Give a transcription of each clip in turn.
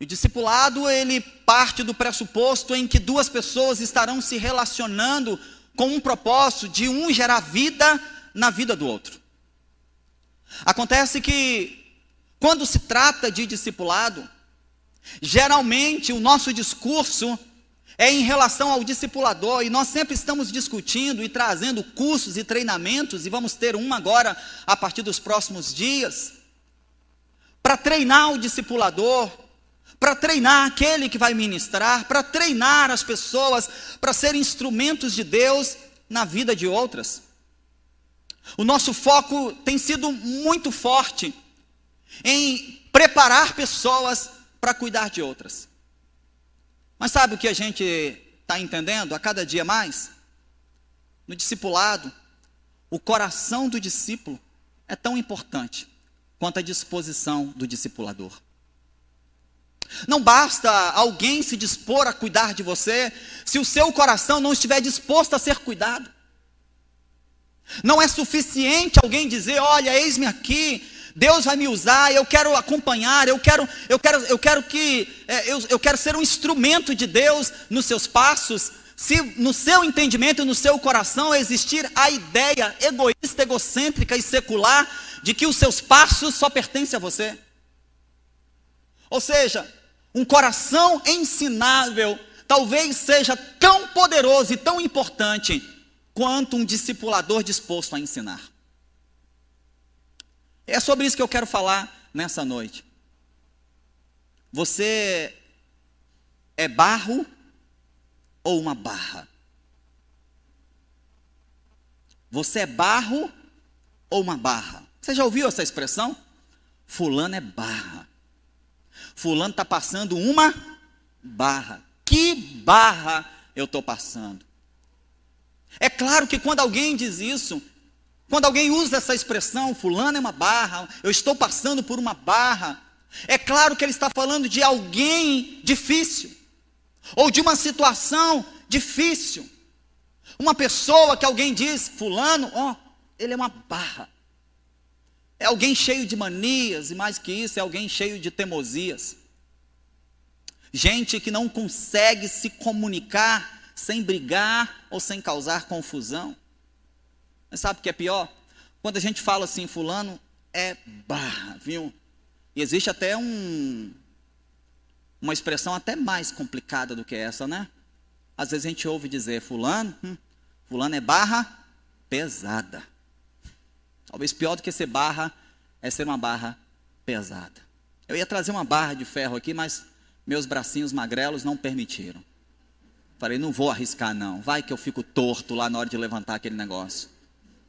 O discipulado, ele parte do pressuposto em que duas pessoas estarão se relacionando com um propósito de um gerar vida na vida do outro. Acontece que, quando se trata de discipulado, geralmente o nosso discurso é em relação ao discipulador, e nós sempre estamos discutindo e trazendo cursos e treinamentos, e vamos ter um agora a partir dos próximos dias, para treinar o discipulador, para treinar aquele que vai ministrar, para treinar as pessoas, para ser instrumentos de Deus na vida de outras. O nosso foco tem sido muito forte em preparar pessoas para cuidar de outras. Mas sabe o que a gente está entendendo a cada dia mais? No discipulado, o coração do discípulo é tão importante quanto a disposição do discipulador. Não basta alguém se dispor a cuidar de você, se o seu coração não estiver disposto a ser cuidado. Não é suficiente alguém dizer: Olha, eis-me aqui, Deus vai me usar, eu quero acompanhar, eu quero, eu quero, eu quero que, é, eu, eu quero ser um instrumento de Deus nos seus passos. Se no seu entendimento, no seu coração existir a ideia egoísta, egocêntrica e secular de que os seus passos só pertencem a você. Ou seja, um coração ensinável talvez seja tão poderoso e tão importante quanto um discipulador disposto a ensinar. É sobre isso que eu quero falar nessa noite. Você é barro ou uma barra? Você é barro ou uma barra? Você já ouviu essa expressão? Fulano é barra. Fulano está passando uma barra. Que barra eu estou passando? É claro que quando alguém diz isso, quando alguém usa essa expressão, fulano é uma barra, eu estou passando por uma barra, é claro que ele está falando de alguém difícil, ou de uma situação difícil. Uma pessoa que alguém diz, fulano, ó, oh, ele é uma barra. É alguém cheio de manias, e mais que isso, é alguém cheio de teimosias. Gente que não consegue se comunicar sem brigar ou sem causar confusão. Mas sabe o que é pior? Quando a gente fala assim, fulano é barra, viu? E existe até um, uma expressão até mais complicada do que essa, né? Às vezes a gente ouve dizer, fulano, hum, fulano é barra pesada. Talvez pior do que ser barra é ser uma barra pesada. Eu ia trazer uma barra de ferro aqui, mas meus bracinhos magrelos não permitiram. Falei, não vou arriscar não. Vai que eu fico torto lá na hora de levantar aquele negócio.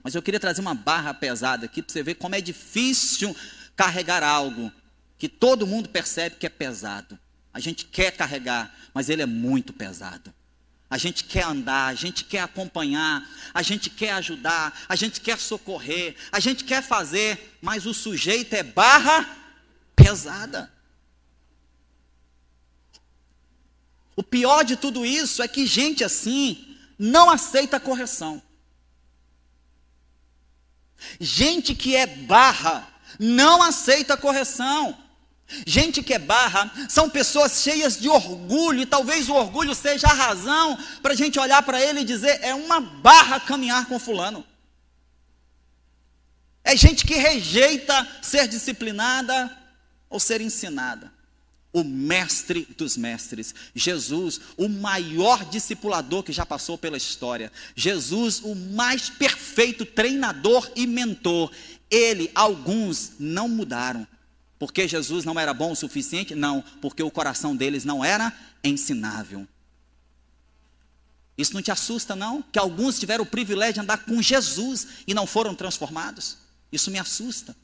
Mas eu queria trazer uma barra pesada aqui para você ver como é difícil carregar algo que todo mundo percebe que é pesado. A gente quer carregar, mas ele é muito pesado a gente quer andar, a gente quer acompanhar, a gente quer ajudar, a gente quer socorrer, a gente quer fazer, mas o sujeito é barra pesada. O pior de tudo isso é que gente assim não aceita correção. Gente que é barra não aceita correção. Gente que é barra são pessoas cheias de orgulho, e talvez o orgulho seja a razão para a gente olhar para ele e dizer: é uma barra caminhar com Fulano. É gente que rejeita ser disciplinada ou ser ensinada. O mestre dos mestres, Jesus, o maior discipulador que já passou pela história, Jesus, o mais perfeito treinador e mentor. Ele, alguns não mudaram, porque Jesus não era bom o suficiente? Não, porque o coração deles não era ensinável. Isso não te assusta, não? Que alguns tiveram o privilégio de andar com Jesus e não foram transformados? Isso me assusta.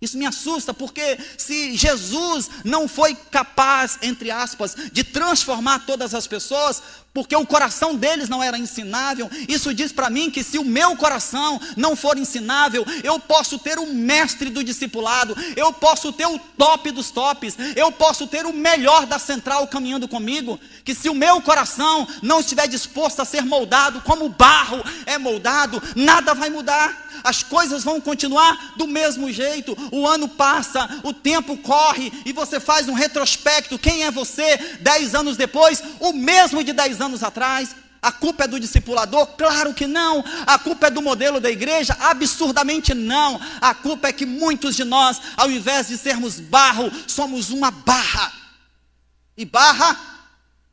Isso me assusta, porque se Jesus não foi capaz, entre aspas, de transformar todas as pessoas, porque o coração deles não era ensinável, isso diz para mim que se o meu coração não for ensinável, eu posso ter o mestre do discipulado, eu posso ter o top dos tops, eu posso ter o melhor da central caminhando comigo, que se o meu coração não estiver disposto a ser moldado como barro é moldado, nada vai mudar. As coisas vão continuar do mesmo jeito. O ano passa, o tempo corre e você faz um retrospecto. Quem é você dez anos depois? O mesmo de dez anos atrás. A culpa é do discipulador? Claro que não. A culpa é do modelo da igreja? Absurdamente não. A culpa é que muitos de nós, ao invés de sermos barro, somos uma barra. E barra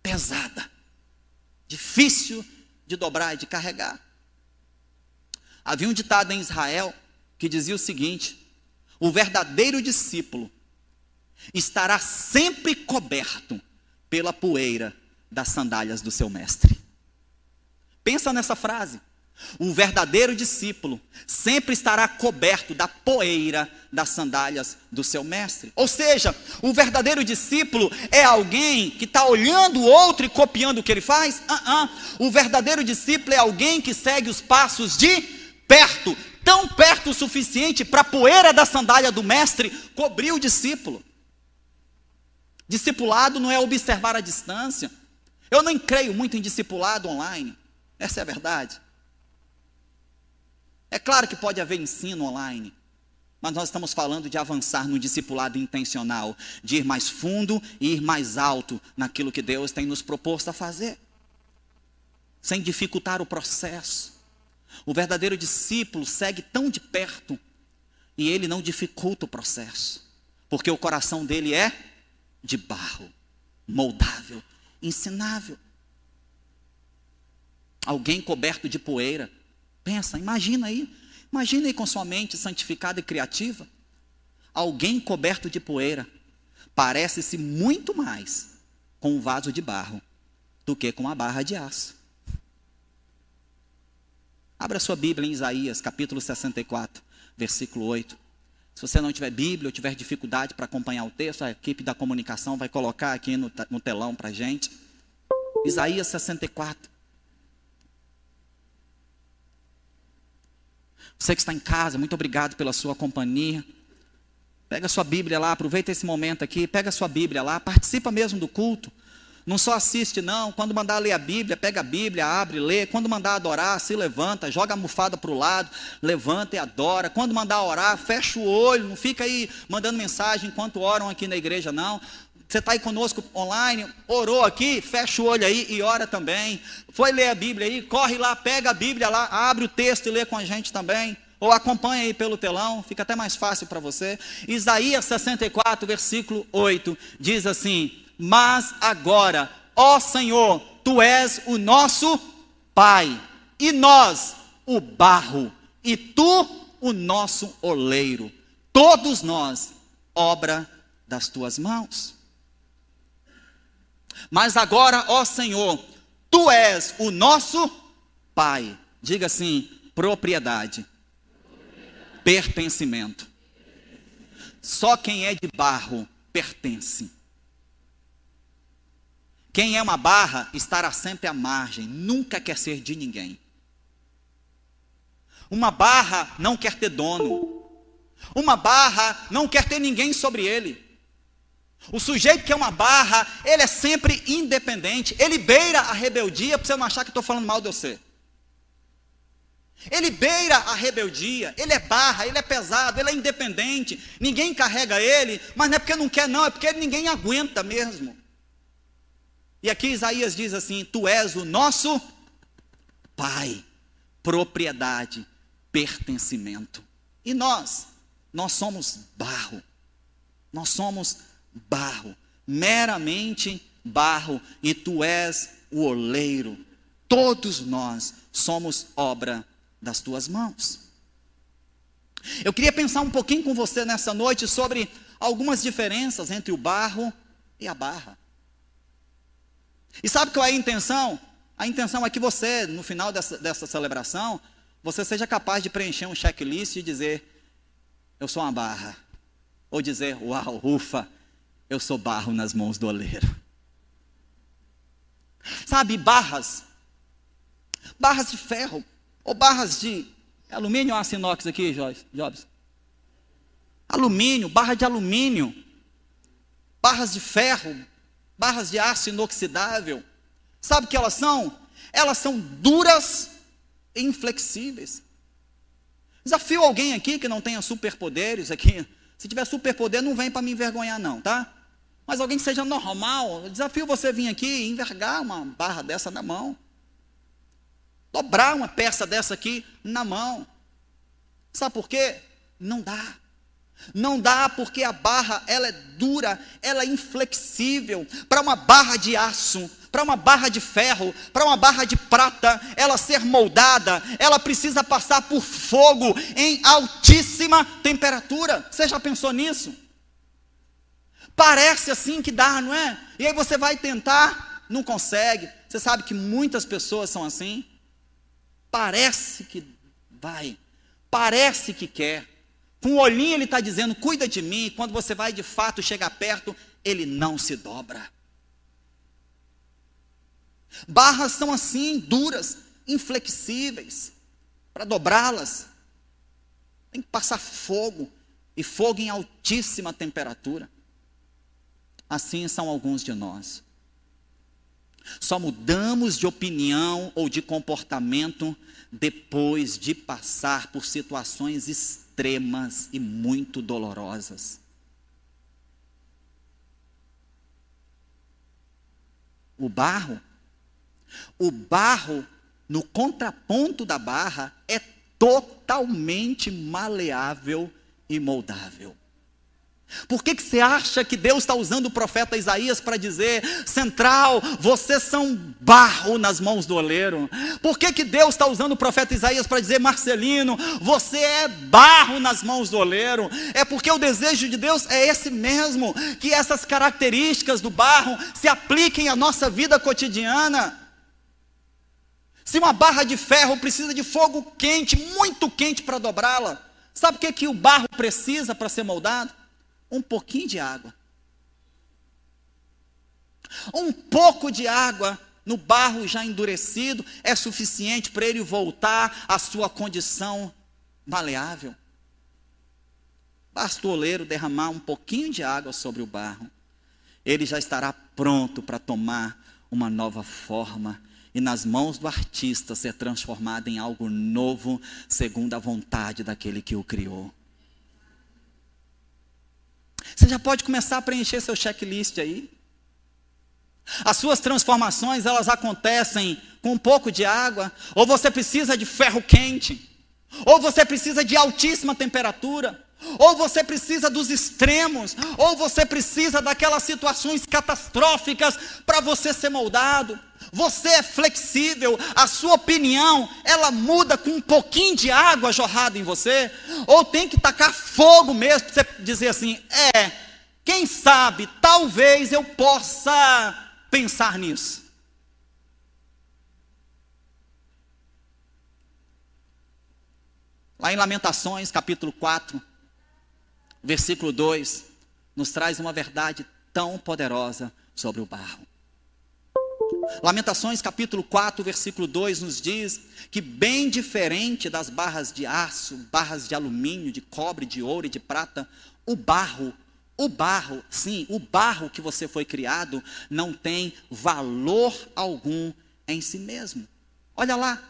pesada, difícil de dobrar e de carregar. Havia um ditado em Israel que dizia o seguinte: o verdadeiro discípulo estará sempre coberto pela poeira das sandálias do seu mestre. Pensa nessa frase. O verdadeiro discípulo sempre estará coberto da poeira das sandálias do seu mestre. Ou seja, o verdadeiro discípulo é alguém que está olhando o outro e copiando o que ele faz? Uh -uh. O verdadeiro discípulo é alguém que segue os passos de perto, tão perto o suficiente para a poeira da sandália do mestre cobrir o discípulo. Discipulado não é observar a distância. Eu não creio muito em discipulado online. Essa é a verdade. É claro que pode haver ensino online, mas nós estamos falando de avançar no discipulado intencional, de ir mais fundo e ir mais alto naquilo que Deus tem nos proposto a fazer, sem dificultar o processo. O verdadeiro discípulo segue tão de perto e ele não dificulta o processo, porque o coração dele é de barro, moldável, ensinável. Alguém coberto de poeira. Pensa, imagina aí. Imagina aí com sua mente santificada e criativa. Alguém coberto de poeira parece-se muito mais com um vaso de barro do que com uma barra de aço. Abra sua Bíblia em Isaías, capítulo 64, versículo 8. Se você não tiver Bíblia ou tiver dificuldade para acompanhar o texto, a equipe da comunicação vai colocar aqui no, no telão para a gente. Isaías 64, Você que está em casa, muito obrigado pela sua companhia. Pega sua Bíblia lá, aproveita esse momento aqui, pega sua Bíblia lá, participa mesmo do culto. Não só assiste, não. Quando mandar ler a Bíblia, pega a Bíblia, abre, lê. Quando mandar adorar, se levanta, joga a almofada para o lado, levanta e adora. Quando mandar orar, fecha o olho, não fica aí mandando mensagem enquanto oram aqui na igreja, não. Você está aí conosco online, orou aqui, fecha o olho aí e ora também. Foi ler a Bíblia aí, corre lá, pega a Bíblia lá, abre o texto e lê com a gente também. Ou acompanha aí pelo telão, fica até mais fácil para você. Isaías 64, versículo 8, diz assim: Mas agora, ó Senhor, tu és o nosso Pai, e nós o barro, e tu o nosso oleiro, todos nós, obra das tuas mãos. Mas agora, ó Senhor, tu és o nosso Pai. Diga assim: propriedade, pertencimento. Só quem é de barro pertence. Quem é uma barra estará sempre à margem, nunca quer ser de ninguém. Uma barra não quer ter dono. Uma barra não quer ter ninguém sobre ele. O sujeito que é uma barra, ele é sempre independente. Ele beira a rebeldia para você não achar que estou falando mal de você. Ele beira a rebeldia, ele é barra, ele é pesado, ele é independente. Ninguém carrega ele, mas não é porque não quer, não, é porque ninguém aguenta mesmo. E aqui Isaías diz assim: Tu és o nosso Pai, propriedade, pertencimento. E nós, nós somos barro, nós somos barro, meramente barro, e tu és o oleiro. Todos nós somos obra das tuas mãos. Eu queria pensar um pouquinho com você nessa noite sobre algumas diferenças entre o barro e a barra. E sabe qual é a intenção? A intenção é que você, no final dessa, dessa celebração, você seja capaz de preencher um checklist e dizer: Eu sou uma barra. Ou dizer: Uau, ufa, eu sou barro nas mãos do oleiro. Sabe, barras, barras de ferro, ou barras de alumínio ou aço inox aqui, Jobs? Alumínio, barra de alumínio, barras de ferro, barras de aço inoxidável. Sabe o que elas são? Elas são duras e inflexíveis. Desafio alguém aqui que não tenha superpoderes aqui. Se tiver superpoder, não vem para me envergonhar, não, tá? Mas alguém que seja normal, desafio você vir aqui e envergar uma barra dessa na mão. Dobrar uma peça dessa aqui na mão. Sabe por quê? Não dá. Não dá porque a barra ela é dura, ela é inflexível. Para uma barra de aço, para uma barra de ferro, para uma barra de prata, ela ser moldada, ela precisa passar por fogo em altíssima temperatura. Você já pensou nisso? Parece assim que dá, não é? E aí você vai tentar, não consegue. Você sabe que muitas pessoas são assim. Parece que vai, parece que quer com o olhinho ele está dizendo: cuida de mim. Quando você vai de fato chegar perto, ele não se dobra. Barras são assim, duras, inflexíveis. Para dobrá-las, tem que passar fogo, e fogo em altíssima temperatura. Assim são alguns de nós. Só mudamos de opinião ou de comportamento depois de passar por situações extremas e muito dolorosas. O barro, o barro no contraponto da barra é totalmente maleável e moldável. Por que, que você acha que Deus está usando o profeta Isaías para dizer, central, vocês são barro nas mãos do oleiro? Por que, que Deus está usando o profeta Isaías para dizer, Marcelino, você é barro nas mãos do oleiro? É porque o desejo de Deus é esse mesmo, que essas características do barro se apliquem à nossa vida cotidiana. Se uma barra de ferro precisa de fogo quente, muito quente para dobrá-la, sabe o que, que o barro precisa para ser moldado? Um pouquinho de água. Um pouco de água no barro já endurecido é suficiente para ele voltar à sua condição maleável. Basta o oleiro derramar um pouquinho de água sobre o barro, ele já estará pronto para tomar uma nova forma e nas mãos do artista ser transformado em algo novo, segundo a vontade daquele que o criou. Você já pode começar a preencher seu checklist aí. As suas transformações, elas acontecem com um pouco de água, ou você precisa de ferro quente, ou você precisa de altíssima temperatura, ou você precisa dos extremos, ou você precisa daquelas situações catastróficas para você ser moldado. Você é flexível, a sua opinião, ela muda com um pouquinho de água jorrada em você, ou tem que tacar fogo mesmo, para você dizer assim: é, quem sabe, talvez eu possa pensar nisso. Lá em Lamentações, capítulo 4, versículo 2, nos traz uma verdade tão poderosa sobre o barro. Lamentações capítulo 4, versículo 2 nos diz que bem diferente das barras de aço, barras de alumínio, de cobre, de ouro e de prata, o barro, o barro, sim, o barro que você foi criado não tem valor algum em si mesmo. Olha lá.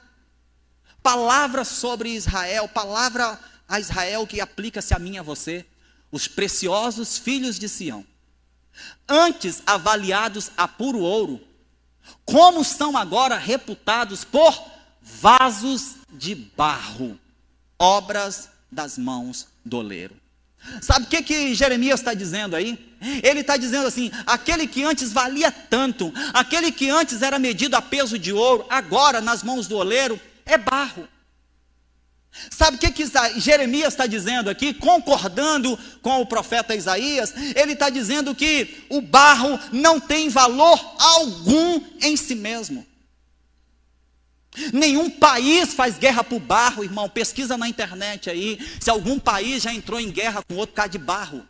Palavra sobre Israel, palavra a Israel que aplica-se a mim e a você, os preciosos filhos de Sião. Antes avaliados a puro ouro, como são agora reputados por vasos de barro, obras das mãos do oleiro. Sabe o que, que Jeremias está dizendo aí? Ele está dizendo assim: aquele que antes valia tanto, aquele que antes era medido a peso de ouro, agora nas mãos do oleiro é barro. Sabe o que, que Jeremias está dizendo aqui, concordando com o profeta Isaías? Ele está dizendo que o barro não tem valor algum em si mesmo. Nenhum país faz guerra por barro, irmão. Pesquisa na internet aí se algum país já entrou em guerra com outro causa de barro.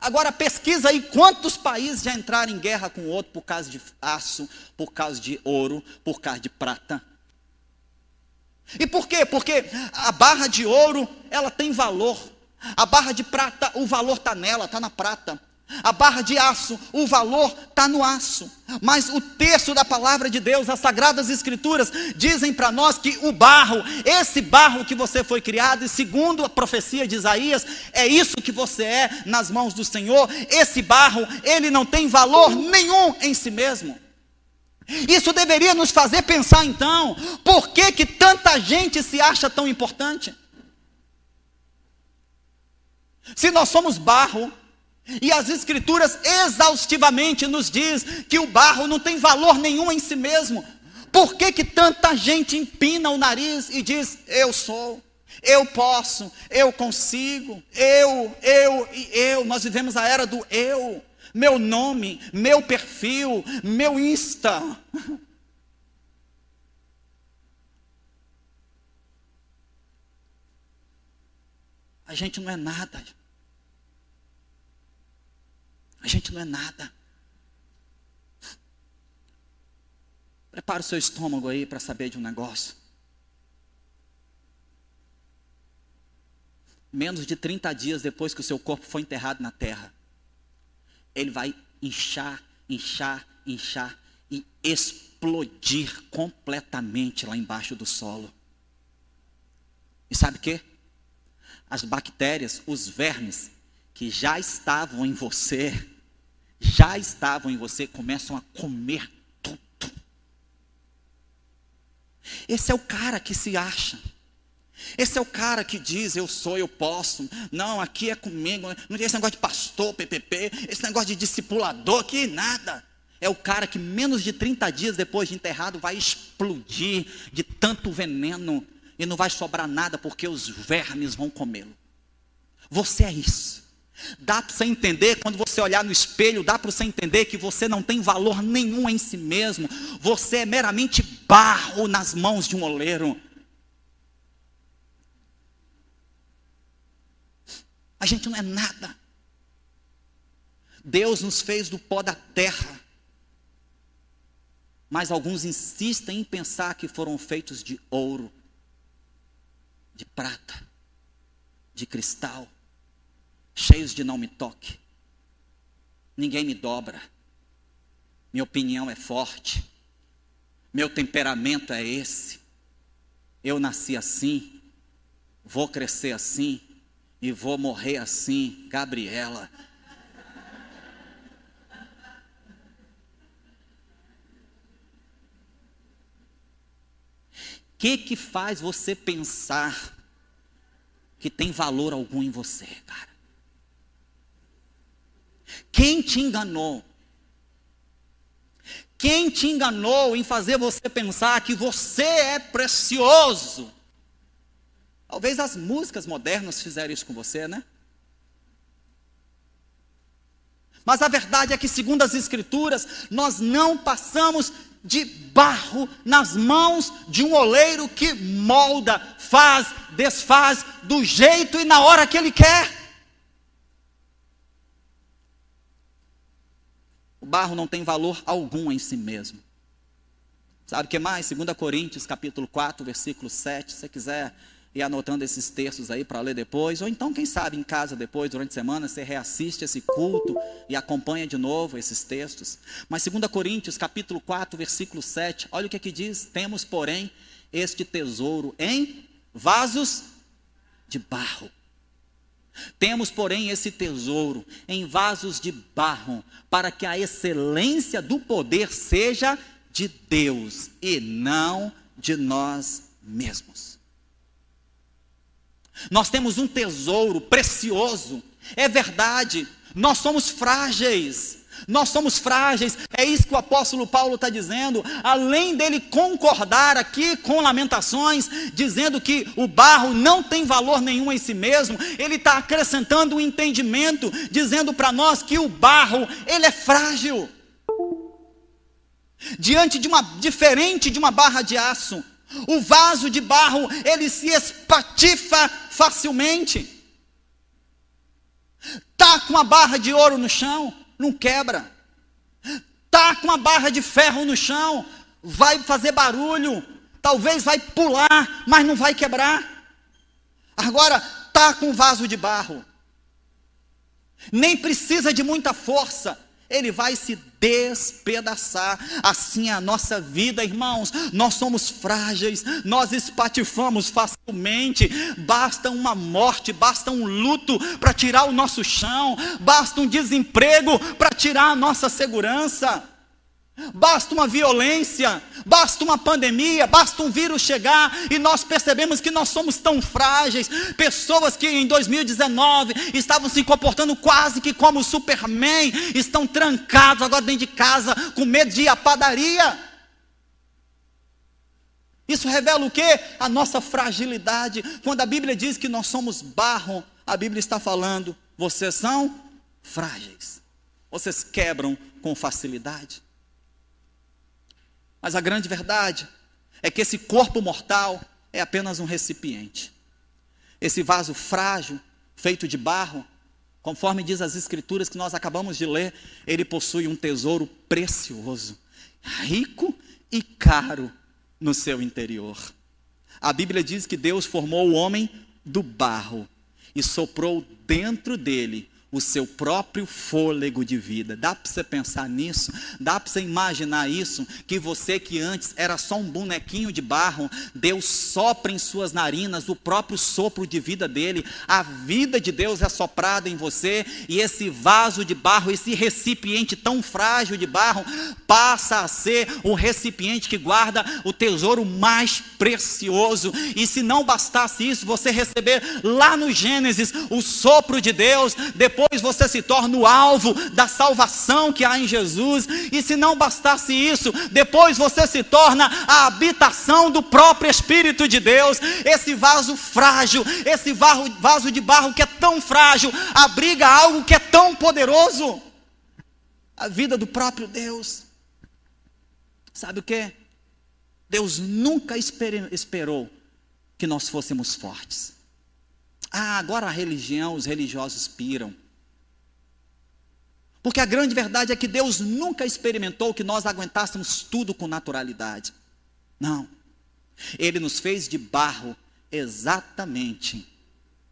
Agora pesquisa aí quantos países já entraram em guerra com outro por causa de aço, por causa de ouro, por causa de prata. E por quê? Porque a barra de ouro, ela tem valor. A barra de prata, o valor está nela, está na prata. A barra de aço, o valor está no aço. Mas o texto da palavra de Deus, as sagradas escrituras, dizem para nós que o barro, esse barro que você foi criado, e segundo a profecia de Isaías, é isso que você é nas mãos do Senhor. Esse barro, ele não tem valor nenhum em si mesmo. Isso deveria nos fazer pensar então, por que, que tanta gente se acha tão importante? Se nós somos barro, e as escrituras exaustivamente nos diz que o barro não tem valor nenhum em si mesmo. Por que, que tanta gente empina o nariz e diz: Eu sou, eu posso, eu consigo, eu, eu e eu? Nós vivemos a era do eu, meu nome, meu perfil, meu Insta. A gente não é nada. A gente não é nada. Prepara o seu estômago aí para saber de um negócio. Menos de 30 dias depois que o seu corpo foi enterrado na terra, ele vai inchar, inchar, inchar e explodir completamente lá embaixo do solo. E sabe o que? As bactérias, os vermes que já estavam em você, já estavam em você, começam a comer tudo. Esse é o cara que se acha. Esse é o cara que diz, eu sou, eu posso. Não, aqui é comigo. Não tem esse negócio de pastor, PPP, esse negócio de discipulador, que nada. É o cara que menos de 30 dias depois de enterrado vai explodir de tanto veneno e não vai sobrar nada porque os vermes vão comê-lo. Você é isso. Dá para você entender, quando você olhar no espelho, dá para você entender que você não tem valor nenhum em si mesmo. Você é meramente barro nas mãos de um oleiro. A gente não é nada. Deus nos fez do pó da terra. Mas alguns insistem em pensar que foram feitos de ouro, de prata, de cristal cheios de não me toque. Ninguém me dobra. Minha opinião é forte. Meu temperamento é esse. Eu nasci assim, vou crescer assim e vou morrer assim, Gabriela. O que que faz você pensar que tem valor algum em você, cara? Quem te enganou? Quem te enganou em fazer você pensar que você é precioso? Talvez as músicas modernas fizeram isso com você, né? Mas a verdade é que, segundo as Escrituras, nós não passamos de barro nas mãos de um oleiro que molda, faz, desfaz do jeito e na hora que ele quer. O barro não tem valor algum em si mesmo. Sabe o que mais? 2 Coríntios, capítulo 4, versículo 7. Se você quiser ir anotando esses textos aí para ler depois, ou então, quem sabe, em casa depois, durante a semana, você reassiste esse culto e acompanha de novo esses textos. Mas 2 Coríntios, capítulo 4, versículo 7, olha o que aqui diz: Temos, porém, este tesouro em vasos de barro temos, porém, esse tesouro em vasos de barro, para que a excelência do poder seja de Deus e não de nós mesmos. Nós temos um tesouro precioso, é verdade, nós somos frágeis, nós somos frágeis, é isso que o apóstolo Paulo está dizendo. Além dele concordar aqui com Lamentações, dizendo que o barro não tem valor nenhum em si mesmo, ele está acrescentando um entendimento, dizendo para nós que o barro, ele é frágil. Diante de uma, diferente de uma barra de aço, o vaso de barro, ele se espatifa facilmente. Tá com a barra de ouro no chão, não quebra. Tá com uma barra de ferro no chão, vai fazer barulho, talvez vai pular, mas não vai quebrar. Agora tá com um vaso de barro. nem precisa de muita força, ele vai se despedaçar. Assim é a nossa vida, irmãos. Nós somos frágeis, nós espatifamos facilmente. Basta uma morte, basta um luto para tirar o nosso chão, basta um desemprego para tirar a nossa segurança. Basta uma violência, basta uma pandemia, basta um vírus chegar e nós percebemos que nós somos tão frágeis. Pessoas que em 2019 estavam se comportando quase que como Superman, estão trancados agora dentro de casa, com medo de ir à padaria. Isso revela o que? A nossa fragilidade. Quando a Bíblia diz que nós somos barro, a Bíblia está falando, vocês são frágeis, vocês quebram com facilidade. Mas a grande verdade é que esse corpo mortal é apenas um recipiente. Esse vaso frágil, feito de barro, conforme diz as escrituras que nós acabamos de ler, ele possui um tesouro precioso, rico e caro no seu interior. A Bíblia diz que Deus formou o homem do barro e soprou dentro dele o seu próprio fôlego de vida. Dá para você pensar nisso? Dá para você imaginar isso? Que você que antes era só um bonequinho de barro, Deus sopra em suas narinas o próprio sopro de vida dele, a vida de Deus é soprada em você, e esse vaso de barro, esse recipiente tão frágil de barro, passa a ser o recipiente que guarda o tesouro mais precioso. E se não bastasse isso, você receber lá no Gênesis o sopro de Deus, depois depois você se torna o alvo da salvação que há em Jesus, e se não bastasse isso, depois você se torna a habitação do próprio Espírito de Deus. Esse vaso frágil, esse vaso de barro que é tão frágil, abriga algo que é tão poderoso a vida do próprio Deus. Sabe o que? Deus nunca esperou que nós fôssemos fortes. Ah, agora a religião, os religiosos piram. Porque a grande verdade é que Deus nunca experimentou que nós aguentássemos tudo com naturalidade. Não. Ele nos fez de barro exatamente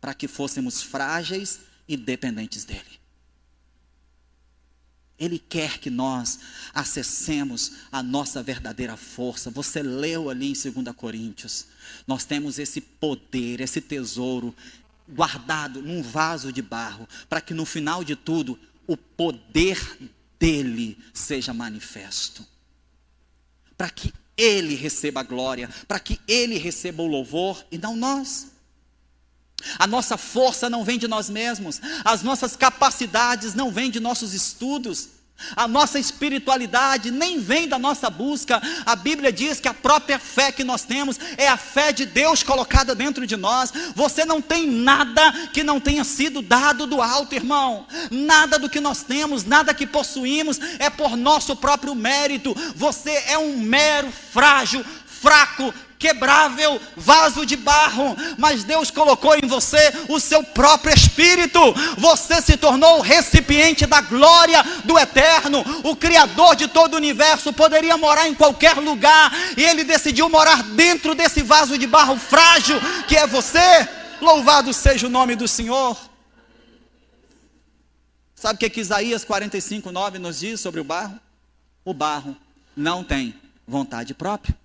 para que fôssemos frágeis e dependentes dele. Ele quer que nós acessemos a nossa verdadeira força. Você leu ali em 2 Coríntios. Nós temos esse poder, esse tesouro guardado num vaso de barro, para que no final de tudo o poder dele seja manifesto. Para que ele receba a glória, para que ele receba o louvor e não nós. A nossa força não vem de nós mesmos, as nossas capacidades não vêm de nossos estudos, a nossa espiritualidade nem vem da nossa busca. A Bíblia diz que a própria fé que nós temos é a fé de Deus colocada dentro de nós. Você não tem nada que não tenha sido dado do alto, irmão. Nada do que nós temos, nada que possuímos é por nosso próprio mérito. Você é um mero, frágil, fraco, quebrável vaso de barro, mas Deus colocou em você o seu próprio espírito. Você se tornou o recipiente da glória do eterno. O criador de todo o universo poderia morar em qualquer lugar e ele decidiu morar dentro desse vaso de barro frágil que é você. Louvado seja o nome do Senhor. Sabe o que, que Isaías 45, 9 nos diz sobre o barro? O barro não tem vontade própria.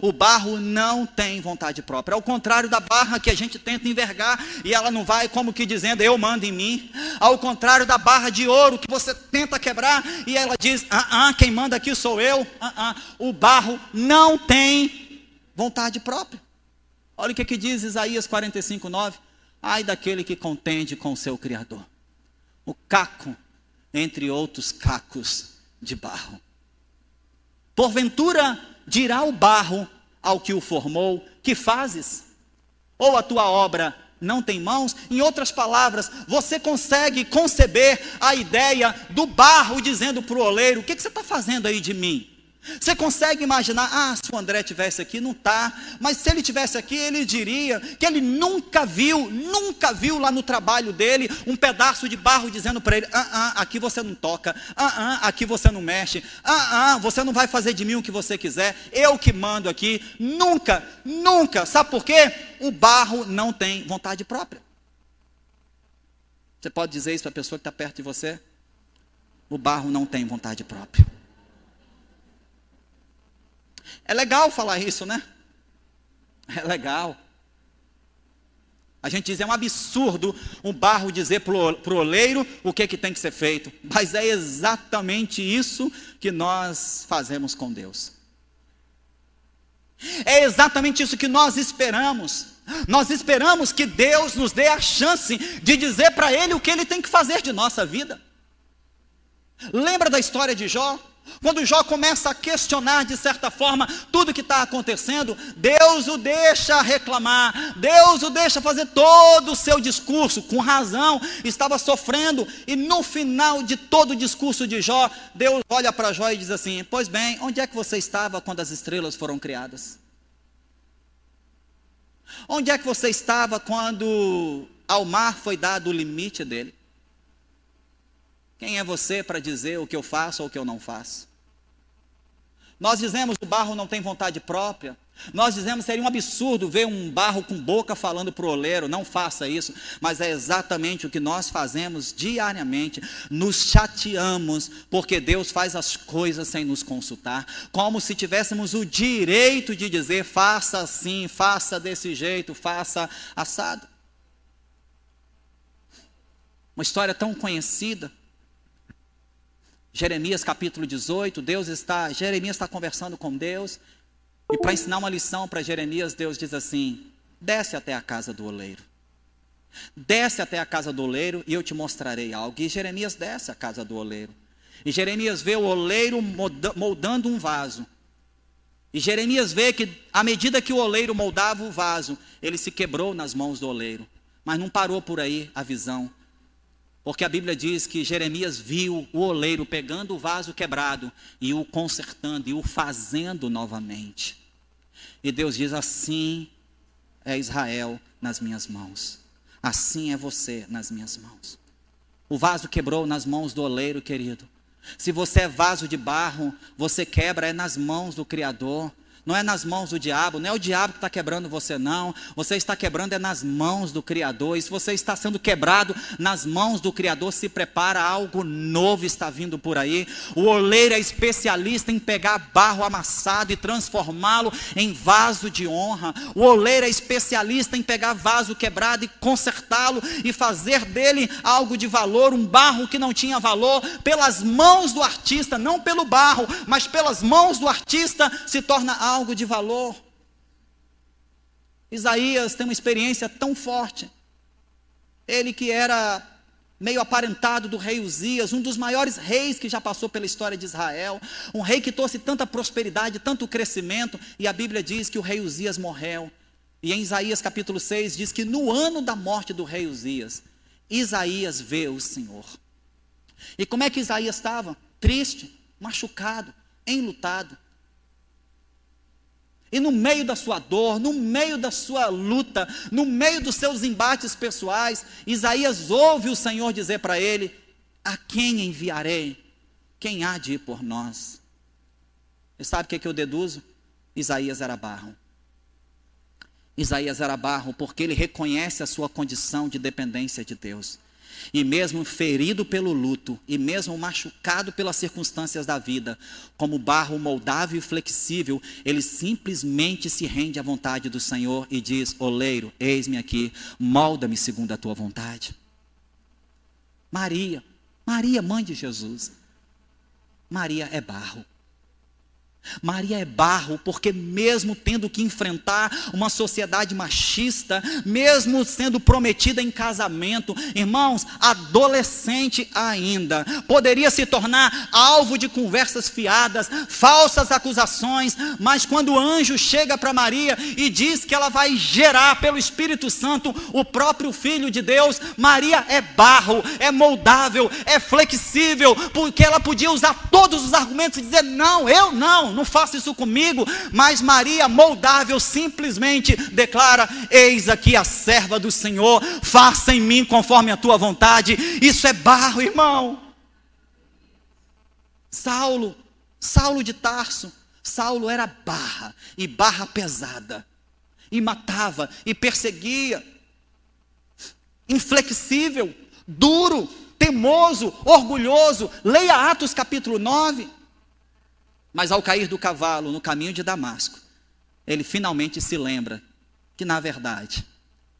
O barro não tem vontade própria. Ao contrário da barra que a gente tenta envergar e ela não vai como que dizendo eu mando em mim. Ao contrário da barra de ouro que você tenta quebrar e ela diz ah, ah quem manda aqui sou eu. Ah, ah. O barro não tem vontade própria. Olha o que, que diz Isaías 45, 9. Ai daquele que contende com o seu Criador. O caco entre outros cacos de barro. Porventura dirá o barro ao que o formou: Que fazes? Ou a tua obra não tem mãos? Em outras palavras, você consegue conceber a ideia do barro dizendo para o oleiro: O que, que você está fazendo aí de mim? Você consegue imaginar, ah, se o André tivesse aqui, não está, mas se ele tivesse aqui, ele diria que ele nunca viu, nunca viu lá no trabalho dele um pedaço de barro dizendo para ele: ah, ah, aqui você não toca, ah, ah, aqui você não mexe, ah, ah, você não vai fazer de mim o que você quiser, eu que mando aqui. Nunca, nunca, sabe por quê? O barro não tem vontade própria. Você pode dizer isso para a pessoa que está perto de você? O barro não tem vontade própria. É legal falar isso, né? É legal. A gente diz, é um absurdo um barro dizer para o oleiro o que, que tem que ser feito. Mas é exatamente isso que nós fazemos com Deus. É exatamente isso que nós esperamos. Nós esperamos que Deus nos dê a chance de dizer para Ele o que Ele tem que fazer de nossa vida. Lembra da história de Jó? Quando Jó começa a questionar, de certa forma, tudo que está acontecendo, Deus o deixa reclamar, Deus o deixa fazer todo o seu discurso, com razão, estava sofrendo, e no final de todo o discurso de Jó, Deus olha para Jó e diz assim: Pois bem, onde é que você estava quando as estrelas foram criadas? Onde é que você estava quando ao mar foi dado o limite dele? Quem é você para dizer o que eu faço ou o que eu não faço? Nós dizemos que o barro não tem vontade própria. Nós dizemos que seria um absurdo ver um barro com boca falando para o oleiro, não faça isso, mas é exatamente o que nós fazemos diariamente. Nos chateamos porque Deus faz as coisas sem nos consultar, como se tivéssemos o direito de dizer: faça assim, faça desse jeito, faça assado. Uma história tão conhecida. Jeremias capítulo 18, Deus está, Jeremias está conversando com Deus, e para ensinar uma lição para Jeremias, Deus diz assim: desce até a casa do oleiro. Desce até a casa do oleiro e eu te mostrarei algo. E Jeremias desce à casa do oleiro. E Jeremias vê o oleiro moldando um vaso. E Jeremias vê que, à medida que o oleiro moldava o vaso, ele se quebrou nas mãos do oleiro. Mas não parou por aí a visão. Porque a Bíblia diz que Jeremias viu o oleiro pegando o vaso quebrado e o consertando e o fazendo novamente. E Deus diz: Assim é Israel nas minhas mãos, assim é você nas minhas mãos. O vaso quebrou nas mãos do oleiro, querido. Se você é vaso de barro, você quebra é nas mãos do Criador. Não é nas mãos do diabo, não é o diabo que está quebrando você, não. Você está quebrando é nas mãos do Criador. E se você está sendo quebrado nas mãos do Criador, se prepara, algo novo está vindo por aí. O oleiro é especialista em pegar barro amassado e transformá-lo em vaso de honra. O oleiro é especialista em pegar vaso quebrado e consertá-lo e fazer dele algo de valor, um barro que não tinha valor, pelas mãos do artista, não pelo barro, mas pelas mãos do artista, se torna algo algo de valor. Isaías tem uma experiência tão forte. Ele que era meio aparentado do rei Uzias, um dos maiores reis que já passou pela história de Israel, um rei que trouxe tanta prosperidade, tanto crescimento, e a Bíblia diz que o rei Uzias morreu. E em Isaías capítulo 6 diz que no ano da morte do rei Uzias, Isaías vê o Senhor. E como é que Isaías estava? Triste, machucado, enlutado. E no meio da sua dor, no meio da sua luta, no meio dos seus embates pessoais, Isaías ouve o Senhor dizer para ele: A quem enviarei? Quem há de ir por nós? E sabe o que, é que eu deduzo? Isaías era barro. Isaías era barro porque ele reconhece a sua condição de dependência de Deus. E mesmo ferido pelo luto, e mesmo machucado pelas circunstâncias da vida, como barro moldável e flexível, ele simplesmente se rende à vontade do Senhor e diz: Oleiro, eis-me aqui, molda-me segundo a tua vontade. Maria, Maria, mãe de Jesus, Maria é barro. Maria é barro, porque mesmo tendo que enfrentar uma sociedade machista, mesmo sendo prometida em casamento, irmãos, adolescente ainda, poderia se tornar alvo de conversas fiadas, falsas acusações, mas quando o anjo chega para Maria e diz que ela vai gerar pelo Espírito Santo o próprio Filho de Deus, Maria é barro, é moldável, é flexível, porque ela podia usar todos os argumentos e dizer: não, eu não não, faça isso comigo. Mas Maria, moldável, simplesmente declara: Eis aqui a serva do Senhor, faça em mim conforme a tua vontade. Isso é barro, irmão. Saulo, Saulo de Tarso, Saulo era barra, e barra pesada, e matava, e perseguia, inflexível, duro, temoso, orgulhoso. Leia Atos capítulo 9. Mas ao cair do cavalo no caminho de Damasco, ele finalmente se lembra que, na verdade,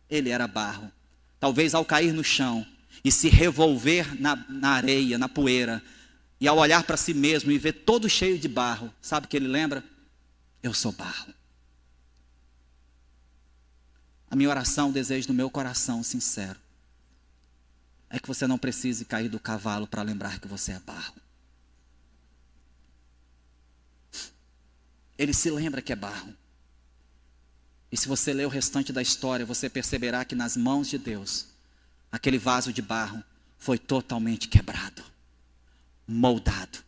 ele era barro. Talvez ao cair no chão e se revolver na, na areia, na poeira, e ao olhar para si mesmo e ver todo cheio de barro, sabe o que ele lembra? Eu sou barro. A minha oração, o desejo do meu coração sincero, é que você não precise cair do cavalo para lembrar que você é barro. Ele se lembra que é barro. E se você ler o restante da história, você perceberá que nas mãos de Deus, aquele vaso de barro foi totalmente quebrado, moldado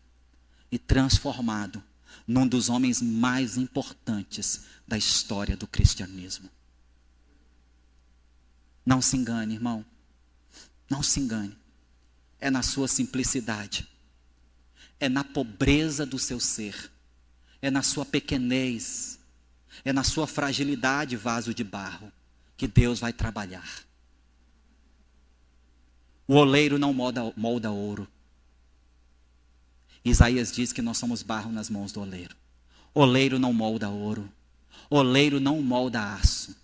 e transformado num dos homens mais importantes da história do cristianismo. Não se engane, irmão. Não se engane. É na sua simplicidade. É na pobreza do seu ser. É na sua pequenez. É na sua fragilidade, vaso de barro, que Deus vai trabalhar. O oleiro não molda, molda ouro. Isaías diz que nós somos barro nas mãos do oleiro. Oleiro não molda ouro. Oleiro não molda aço.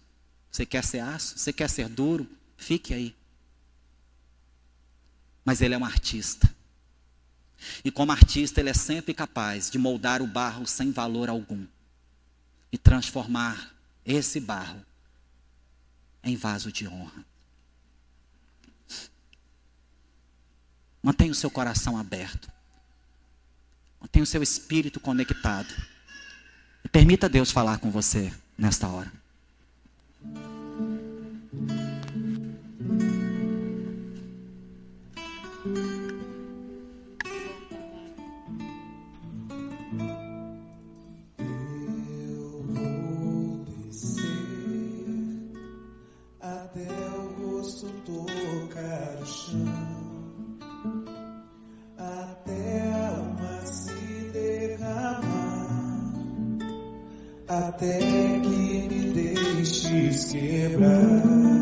Você quer ser aço? Você quer ser duro? Fique aí. Mas ele é um artista. E como artista, ele é sempre capaz de moldar o barro sem valor algum e transformar esse barro em vaso de honra. Mantenha o seu coração aberto. Mantenha o seu espírito conectado. E permita Deus falar com você nesta hora. Até que me deixes quebrar.